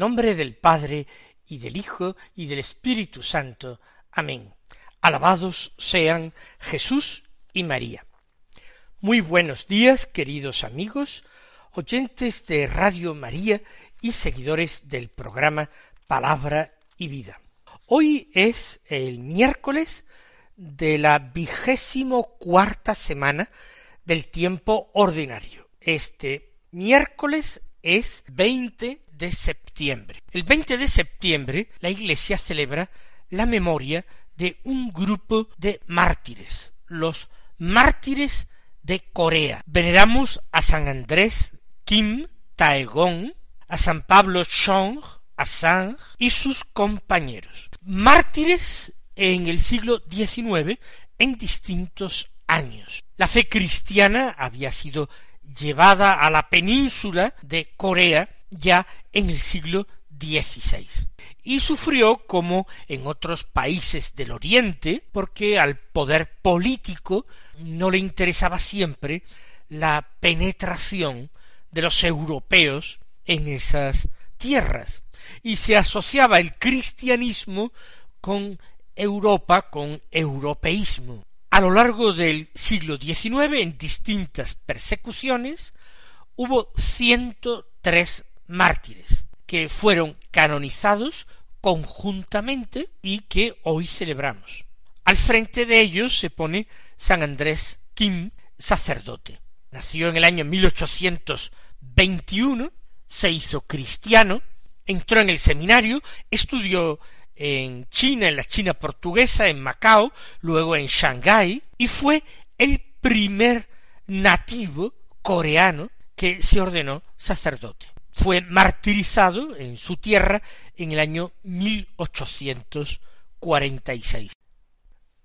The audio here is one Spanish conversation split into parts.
Nombre del Padre y del Hijo y del Espíritu Santo. Amén. Alabados sean Jesús y María. Muy buenos días, queridos amigos, oyentes de Radio María y seguidores del programa Palabra y Vida. Hoy es el miércoles de la vigésimo cuarta semana del tiempo ordinario. Este miércoles es 20 de septiembre. El 20 de septiembre la Iglesia celebra la memoria de un grupo de mártires, los mártires de Corea. Veneramos a San Andrés Kim Taegong, a San Pablo Chong, a Sang y sus compañeros. Mártires en el siglo XIX en distintos La fe cristiana había sido llevada a la península de Corea ya en el siglo XVI y sufrió como en otros países del Oriente, porque al poder político no le interesaba siempre la penetración de los europeos en esas tierras, y se asociaba el cristianismo con Europa, con europeísmo. A lo largo del siglo XIX, en distintas persecuciones, hubo ciento tres mártires, que fueron canonizados conjuntamente y que hoy celebramos. Al frente de ellos se pone San Andrés Kim, sacerdote. Nació en el año 1821, se hizo cristiano, entró en el seminario, estudió en China, en la China portuguesa, en Macao, luego en Shanghái, y fue el primer nativo coreano que se ordenó sacerdote fue martirizado en su tierra en el año 1846.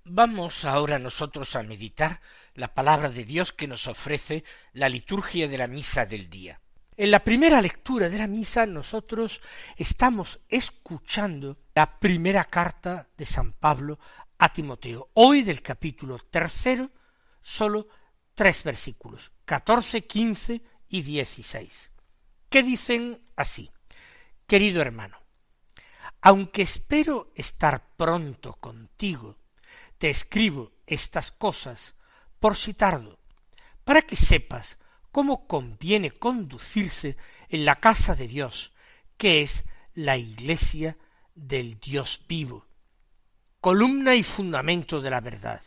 Vamos ahora nosotros a meditar la palabra de Dios que nos ofrece la liturgia de la misa del día. En la primera lectura de la misa nosotros estamos escuchando la primera carta de San Pablo a Timoteo. Hoy del capítulo tercero, solo tres versículos, catorce, quince y dieciséis que dicen así Querido hermano, aunque espero estar pronto contigo, te escribo estas cosas por si tardo, para que sepas cómo conviene conducirse en la casa de Dios, que es la iglesia del Dios vivo, columna y fundamento de la verdad.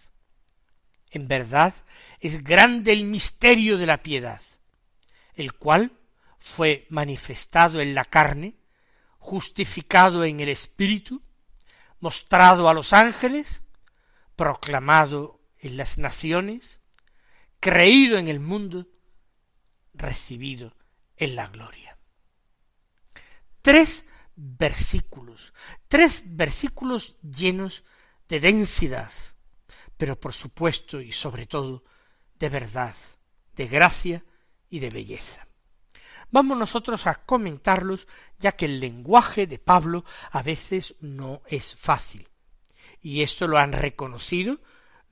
En verdad es grande el misterio de la piedad, el cual fue manifestado en la carne, justificado en el Espíritu, mostrado a los ángeles, proclamado en las naciones, creído en el mundo, recibido en la gloria. Tres versículos, tres versículos llenos de densidad, pero por supuesto y sobre todo de verdad, de gracia y de belleza. Vamos nosotros a comentarlos, ya que el lenguaje de Pablo a veces no es fácil. Y esto lo han reconocido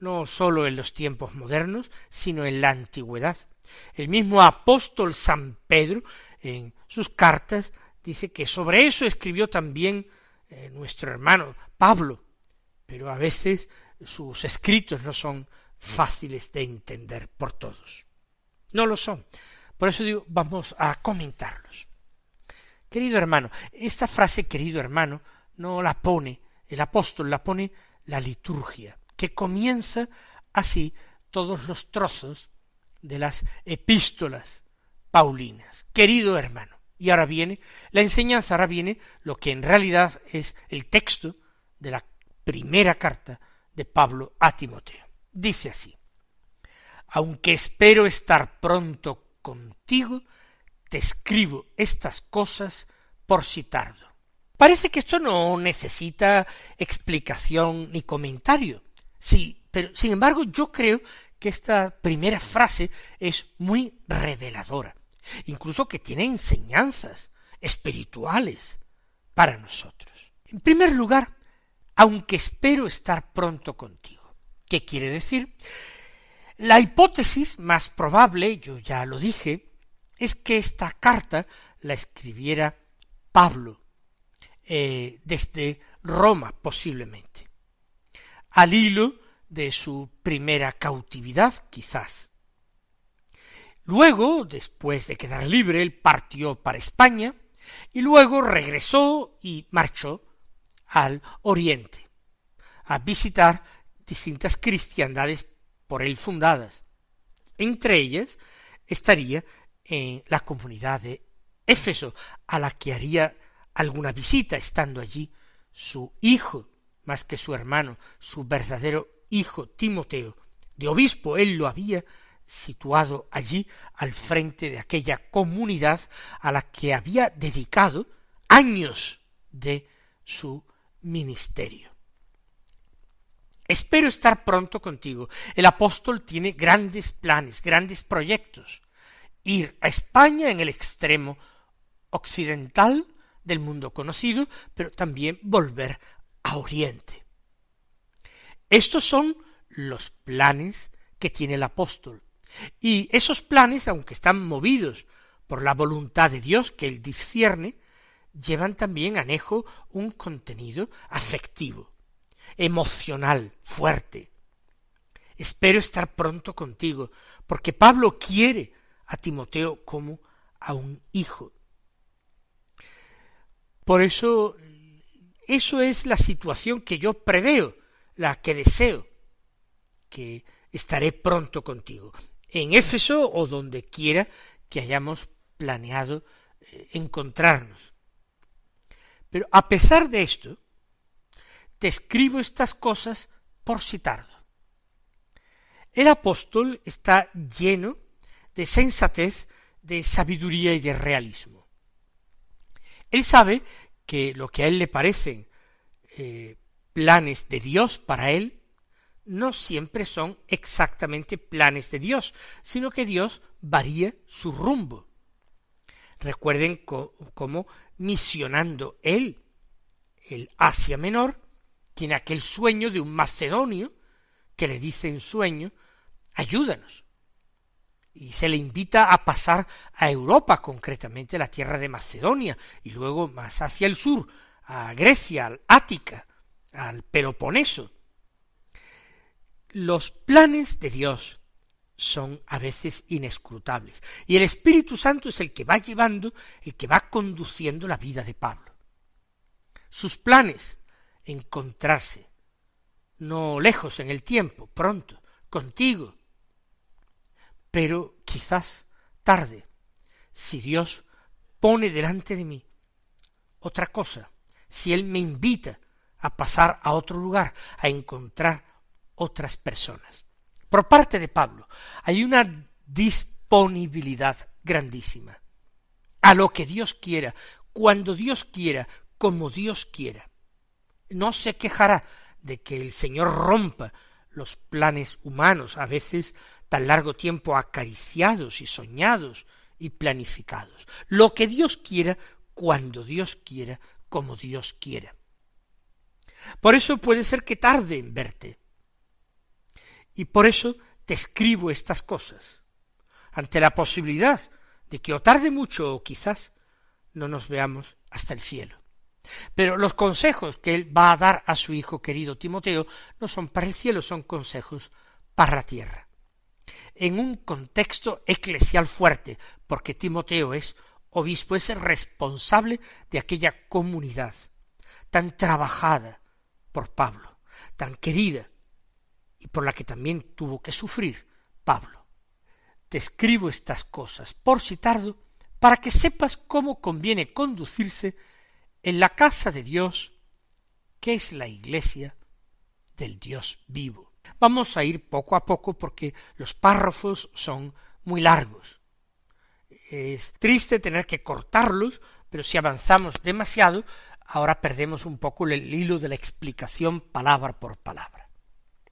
no sólo en los tiempos modernos, sino en la antigüedad. El mismo apóstol San Pedro, en sus cartas, dice que sobre eso escribió también eh, nuestro hermano Pablo, pero a veces sus escritos no son fáciles de entender por todos. No lo son. Por eso digo, vamos a comentarlos. Querido hermano, esta frase querido hermano no la pone el apóstol, la pone la liturgia, que comienza así todos los trozos de las epístolas paulinas. Querido hermano. Y ahora viene la enseñanza, ahora viene lo que en realidad es el texto de la primera carta de Pablo a Timoteo. Dice así, aunque espero estar pronto contigo, te escribo estas cosas por si tardo. Parece que esto no necesita explicación ni comentario. Sí, pero sin embargo yo creo que esta primera frase es muy reveladora, incluso que tiene enseñanzas espirituales para nosotros. En primer lugar, aunque espero estar pronto contigo. ¿Qué quiere decir? La hipótesis más probable, yo ya lo dije, es que esta carta la escribiera Pablo eh, desde Roma posiblemente, al hilo de su primera cautividad quizás. Luego, después de quedar libre, él partió para España y luego regresó y marchó al oriente a visitar distintas cristiandades por él fundadas. Entre ellas estaría en la comunidad de Éfeso, a la que haría alguna visita estando allí su hijo, más que su hermano, su verdadero hijo Timoteo. De obispo él lo había situado allí al frente de aquella comunidad a la que había dedicado años de su ministerio. Espero estar pronto contigo. El apóstol tiene grandes planes, grandes proyectos. Ir a España en el extremo occidental del mundo conocido, pero también volver a Oriente. Estos son los planes que tiene el apóstol. Y esos planes, aunque están movidos por la voluntad de Dios que él discierne, llevan también anejo un contenido afectivo emocional fuerte. Espero estar pronto contigo, porque Pablo quiere a Timoteo como a un hijo. Por eso, eso es la situación que yo preveo, la que deseo, que estaré pronto contigo, en Éfeso o donde quiera que hayamos planeado eh, encontrarnos. Pero a pesar de esto, te escribo estas cosas por si tardo. El apóstol está lleno de sensatez, de sabiduría y de realismo. Él sabe que lo que a él le parecen eh, planes de Dios para él, no siempre son exactamente planes de Dios, sino que Dios varía su rumbo. Recuerden cómo misionando él el Asia Menor, tiene aquel sueño de un macedonio que le dice en sueño, ayúdanos. Y se le invita a pasar a Europa, concretamente la tierra de Macedonia, y luego más hacia el sur, a Grecia, al Ática, al Peloponeso. Los planes de Dios son a veces inescrutables, y el Espíritu Santo es el que va llevando, el que va conduciendo la vida de Pablo. Sus planes encontrarse, no lejos en el tiempo, pronto, contigo, pero quizás tarde, si Dios pone delante de mí otra cosa, si Él me invita a pasar a otro lugar, a encontrar otras personas. Por parte de Pablo hay una disponibilidad grandísima a lo que Dios quiera, cuando Dios quiera, como Dios quiera no se quejará de que el Señor rompa los planes humanos, a veces tan largo tiempo acariciados y soñados y planificados. Lo que Dios quiera, cuando Dios quiera, como Dios quiera. Por eso puede ser que tarde en verte. Y por eso te escribo estas cosas, ante la posibilidad de que o tarde mucho o quizás no nos veamos hasta el cielo. Pero los consejos que él va a dar a su hijo querido Timoteo no son para el cielo, son consejos para la tierra. En un contexto eclesial fuerte, porque Timoteo es obispo, es el responsable de aquella comunidad tan trabajada por Pablo, tan querida, y por la que también tuvo que sufrir Pablo. Te escribo estas cosas por si tardo, para que sepas cómo conviene conducirse en la casa de Dios, que es la iglesia del Dios vivo. Vamos a ir poco a poco porque los párrafos son muy largos. Es triste tener que cortarlos, pero si avanzamos demasiado, ahora perdemos un poco el hilo de la explicación palabra por palabra.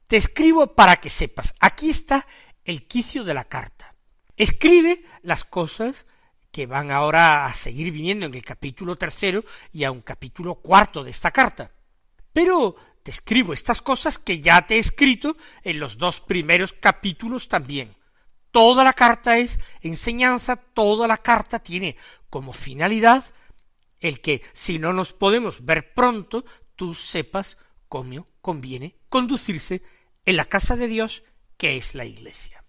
Te escribo para que sepas, aquí está el quicio de la carta. Escribe las cosas que van ahora a seguir viniendo en el capítulo tercero y a un capítulo cuarto de esta carta. Pero te escribo estas cosas que ya te he escrito en los dos primeros capítulos también. Toda la carta es enseñanza, toda la carta tiene como finalidad el que, si no nos podemos ver pronto, tú sepas cómo conviene conducirse en la casa de Dios, que es la iglesia.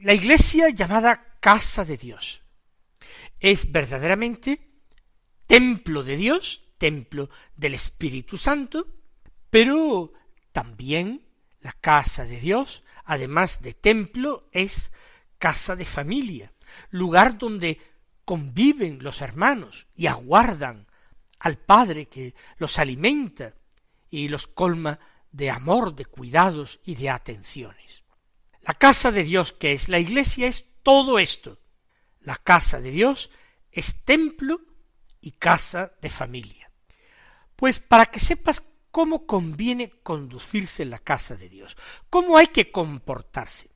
La iglesia llamada casa de Dios es verdaderamente templo de Dios, templo del Espíritu Santo, pero también la casa de Dios, además de templo, es casa de familia, lugar donde conviven los hermanos y aguardan al Padre que los alimenta y los colma de amor, de cuidados y de atenciones. La casa de Dios, que es la iglesia, es todo esto. La casa de Dios es templo y casa de familia. Pues para que sepas cómo conviene conducirse en la casa de Dios, cómo hay que comportarse.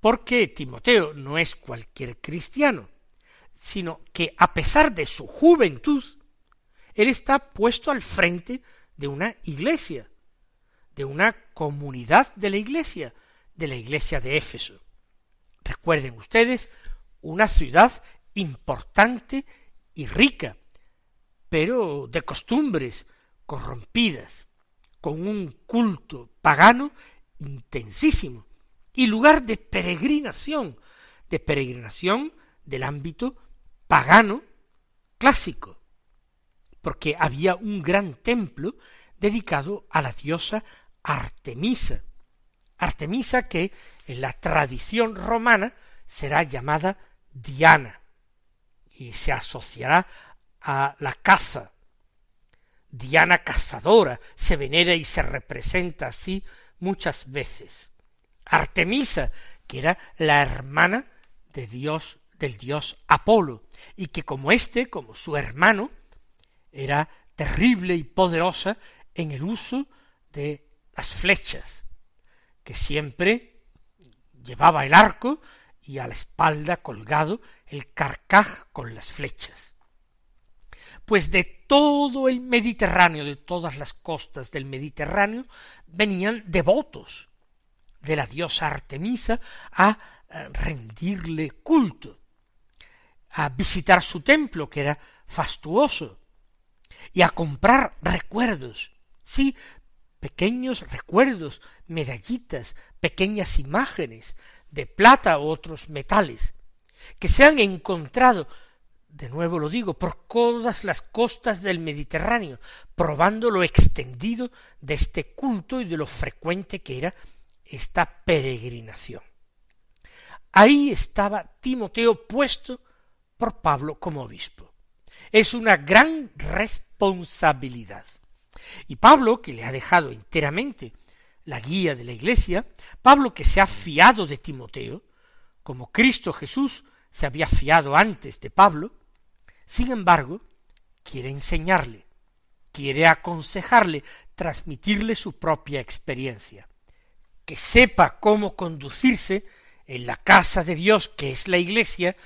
Porque Timoteo no es cualquier cristiano, sino que a pesar de su juventud, él está puesto al frente de una iglesia, de una comunidad de la iglesia, de la iglesia de Éfeso. Recuerden ustedes, una ciudad importante y rica, pero de costumbres corrompidas, con un culto pagano intensísimo, y lugar de peregrinación, de peregrinación del ámbito pagano clásico, porque había un gran templo dedicado a la diosa Artemisa, Artemisa que en la tradición romana será llamada Diana, y se asociará a la caza, Diana cazadora se venera y se representa así muchas veces. Artemisa, que era la hermana de Dios, del dios Apolo, y que como éste, como su hermano, era terrible y poderosa en el uso de las flechas, que siempre llevaba el arco y a la espalda colgado el carcaj con las flechas. Pues de todo el Mediterráneo, de todas las costas del Mediterráneo, venían devotos de la diosa Artemisa a eh, rendirle culto, a visitar su templo, que era fastuoso, y a comprar recuerdos, sí, pequeños recuerdos, medallitas, pequeñas imágenes de plata u otros metales, que se han encontrado de nuevo lo digo, por todas las costas del Mediterráneo, probando lo extendido de este culto y de lo frecuente que era esta peregrinación. Ahí estaba Timoteo puesto por Pablo como obispo. Es una gran responsabilidad. Y Pablo, que le ha dejado enteramente la guía de la Iglesia, Pablo que se ha fiado de Timoteo, como Cristo Jesús se había fiado antes de Pablo, sin embargo, quiere enseñarle, quiere aconsejarle, transmitirle su propia experiencia, que sepa cómo conducirse en la casa de Dios, que es la iglesia,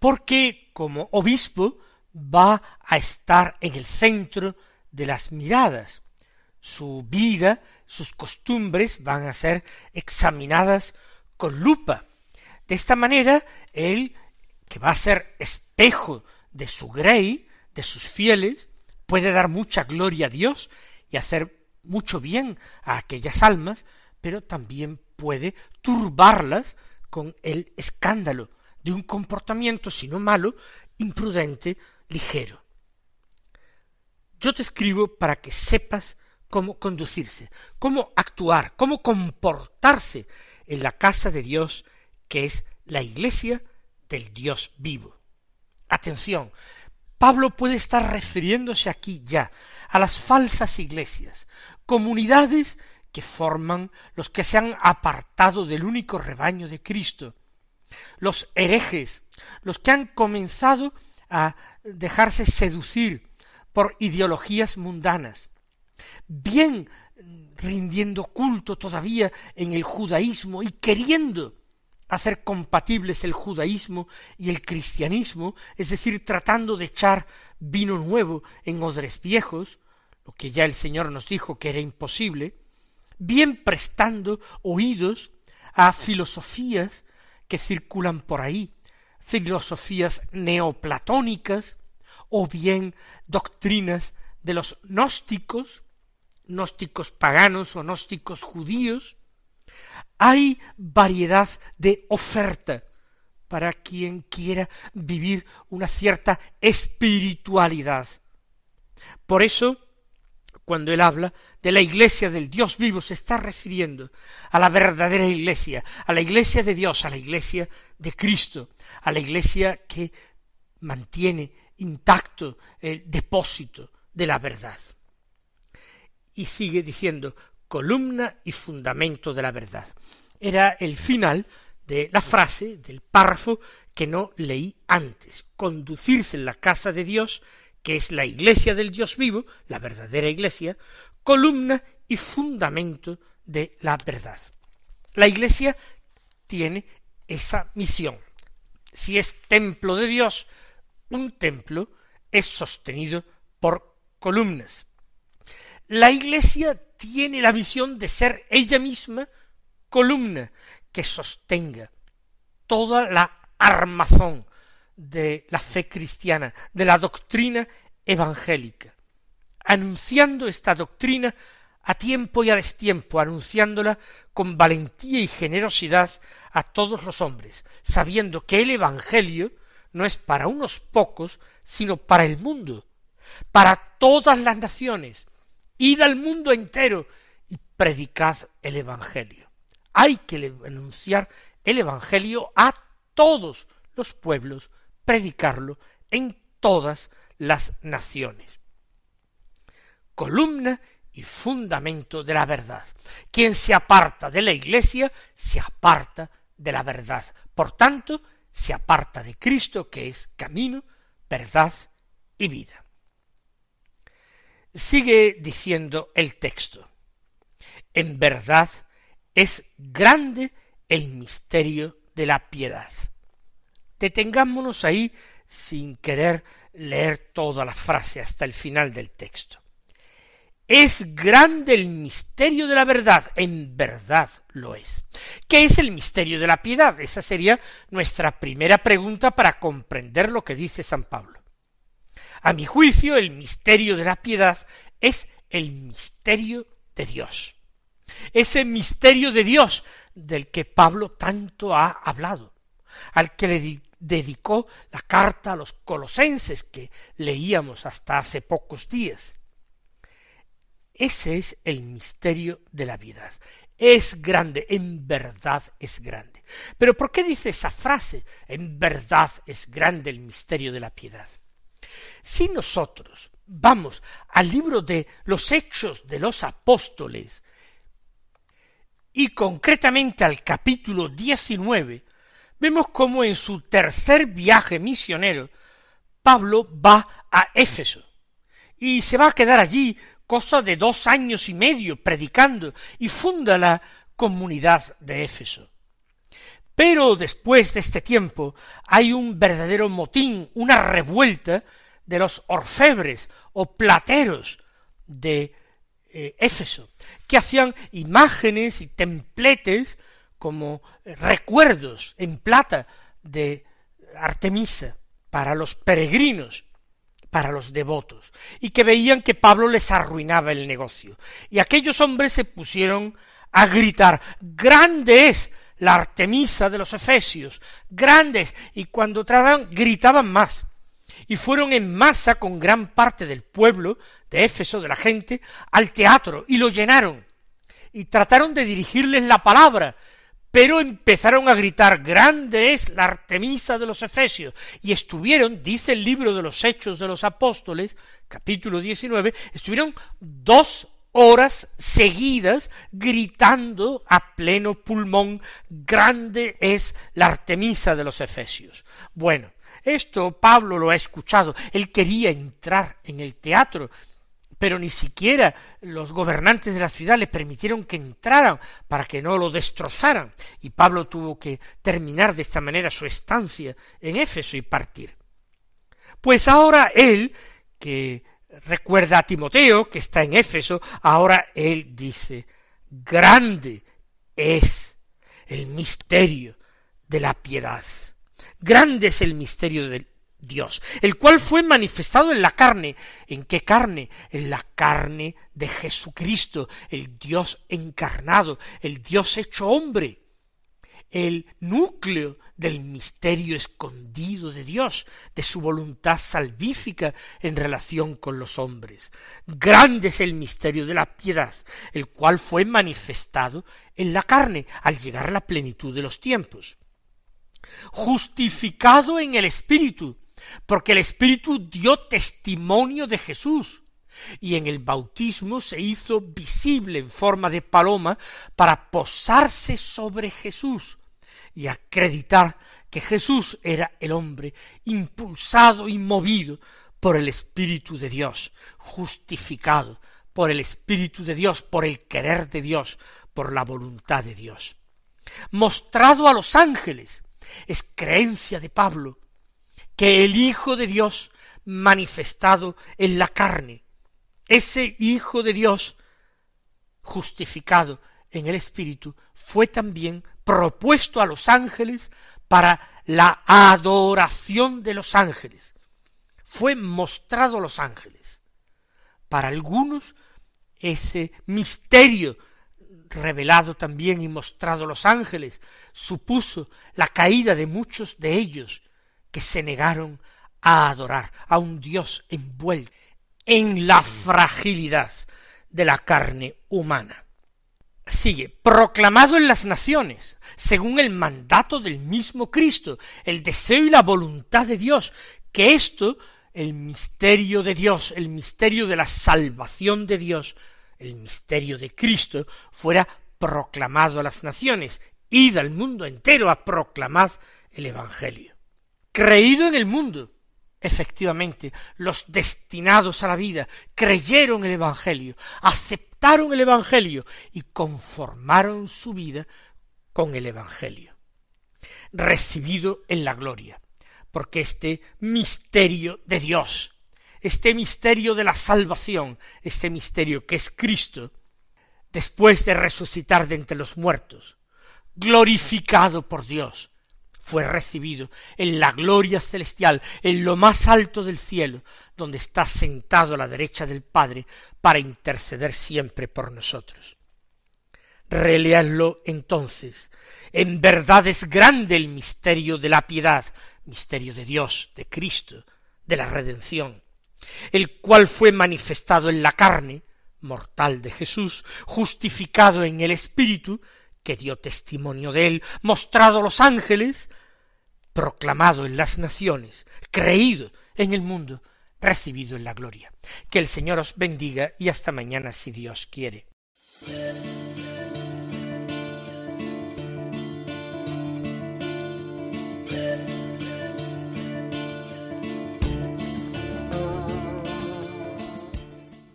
porque como obispo va a estar en el centro de las miradas. Su vida, sus costumbres van a ser examinadas con lupa. De esta manera, él, que va a ser espejo de su grey, de sus fieles, puede dar mucha gloria a Dios y hacer mucho bien a aquellas almas, pero también puede turbarlas con el escándalo de un comportamiento, si no malo, imprudente, ligero. Yo te escribo para que sepas cómo conducirse, cómo actuar, cómo comportarse en la casa de Dios, que es la iglesia del Dios vivo. Atención, Pablo puede estar refiriéndose aquí ya a las falsas iglesias, comunidades que forman los que se han apartado del único rebaño de Cristo, los herejes, los que han comenzado a dejarse seducir por ideologías mundanas, bien rindiendo culto todavía en el judaísmo y queriendo hacer compatibles el judaísmo y el cristianismo, es decir, tratando de echar vino nuevo en odres viejos, lo que ya el Señor nos dijo que era imposible, bien prestando oídos a filosofías que circulan por ahí, filosofías neoplatónicas, o bien doctrinas de los gnósticos, gnósticos paganos o gnósticos judíos, hay variedad de oferta para quien quiera vivir una cierta espiritualidad. Por eso, cuando él habla de la iglesia del Dios vivo, se está refiriendo a la verdadera iglesia, a la iglesia de Dios, a la iglesia de Cristo, a la iglesia que mantiene intacto el depósito de la verdad. Y sigue diciendo, columna y fundamento de la verdad. Era el final de la frase, del párrafo que no leí antes. Conducirse en la casa de Dios, que es la iglesia del Dios vivo, la verdadera iglesia, columna y fundamento de la verdad. La iglesia tiene esa misión. Si es templo de Dios, un templo es sostenido por columnas. La iglesia tiene la misión de ser ella misma columna que sostenga toda la armazón de la fe cristiana, de la doctrina evangélica, anunciando esta doctrina a tiempo y a destiempo, anunciándola con valentía y generosidad a todos los hombres, sabiendo que el Evangelio no es para unos pocos, sino para el mundo, para todas las naciones, id al mundo entero y predicad el Evangelio. Hay que anunciar el Evangelio a todos los pueblos, predicarlo en todas las naciones. Columna y fundamento de la verdad. Quien se aparta de la Iglesia se aparta de la verdad. Por tanto, se aparta de Cristo, que es camino, verdad y vida. Sigue diciendo el texto. En verdad es grande el misterio de la piedad. Detengámonos ahí sin querer leer toda la frase hasta el final del texto. Es grande el misterio de la verdad, en verdad lo es. ¿Qué es el misterio de la piedad? Esa sería nuestra primera pregunta para comprender lo que dice San Pablo. A mi juicio, el misterio de la piedad es el misterio de Dios. Ese misterio de Dios del que Pablo tanto ha hablado, al que le dedicó la carta a los colosenses que leíamos hasta hace pocos días. Ese es el misterio de la vida. Es grande, en verdad es grande. Pero ¿por qué dice esa frase? En verdad es grande el misterio de la piedad. Si nosotros vamos al libro de los Hechos de los Apóstoles, y concretamente al capítulo 19, vemos cómo en su tercer viaje misionero, Pablo va a Éfeso, y se va a quedar allí cosa de dos años y medio predicando y funda la comunidad de Éfeso. Pero después de este tiempo hay un verdadero motín, una revuelta de los orfebres o plateros de eh, Éfeso, que hacían imágenes y templetes como recuerdos en plata de Artemisa para los peregrinos para los devotos, y que veían que Pablo les arruinaba el negocio. Y aquellos hombres se pusieron a gritar, grande es la Artemisa de los Efesios, grandes, y cuando trataban gritaban más. Y fueron en masa con gran parte del pueblo de Éfeso, de la gente, al teatro, y lo llenaron. Y trataron de dirigirles la palabra, pero empezaron a gritar, grande es la Artemisa de los Efesios, y estuvieron, dice el libro de los Hechos de los Apóstoles, capítulo 19, estuvieron dos horas seguidas gritando a pleno pulmón grande es la Artemisa de los Efesios. Bueno, esto Pablo lo ha escuchado. Él quería entrar en el teatro, pero ni siquiera los gobernantes de la ciudad le permitieron que entraran para que no lo destrozaran. Y Pablo tuvo que terminar de esta manera su estancia en Éfeso y partir. Pues ahora él, que recuerda a Timoteo, que está en Éfeso, ahora él dice, grande es el misterio de la piedad. Grande es el misterio de Dios, el cual fue manifestado en la carne. ¿En qué carne? En la carne de Jesucristo, el Dios encarnado, el Dios hecho hombre el núcleo del misterio escondido de Dios, de su voluntad salvífica en relación con los hombres. Grande es el misterio de la piedad, el cual fue manifestado en la carne al llegar a la plenitud de los tiempos. Justificado en el Espíritu, porque el Espíritu dio testimonio de Jesús, y en el bautismo se hizo visible en forma de paloma para posarse sobre Jesús, y acreditar que Jesús era el hombre impulsado y movido por el Espíritu de Dios, justificado por el Espíritu de Dios, por el querer de Dios, por la voluntad de Dios. Mostrado a los ángeles, es creencia de Pablo, que el Hijo de Dios manifestado en la carne, ese Hijo de Dios justificado en el Espíritu, fue también propuesto a los ángeles para la adoración de los ángeles. Fue mostrado a los ángeles. Para algunos, ese misterio revelado también y mostrado a los ángeles supuso la caída de muchos de ellos que se negaron a adorar a un Dios envuelto en la fragilidad de la carne humana sigue, proclamado en las naciones, según el mandato del mismo Cristo, el deseo y la voluntad de Dios, que esto, el misterio de Dios, el misterio de la salvación de Dios, el misterio de Cristo, fuera proclamado a las naciones, id al mundo entero a proclamar el Evangelio. Creído en el mundo, efectivamente, los destinados a la vida creyeron el Evangelio, aceptaron el Evangelio y conformaron su vida con el Evangelio, recibido en la gloria, porque este misterio de Dios, este misterio de la salvación, este misterio que es Cristo, después de resucitar de entre los muertos, glorificado por Dios, fue recibido en la gloria celestial, en lo más alto del cielo, donde está sentado a la derecha del Padre para interceder siempre por nosotros. Releanlo entonces. En verdad es grande el misterio de la piedad, misterio de Dios, de Cristo, de la redención, el cual fue manifestado en la carne, mortal de Jesús, justificado en el Espíritu, que dio testimonio de él, mostrado a los ángeles, proclamado en las naciones, creído en el mundo, recibido en la gloria. Que el Señor os bendiga y hasta mañana si Dios quiere.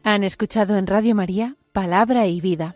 Han escuchado en Radio María Palabra y Vida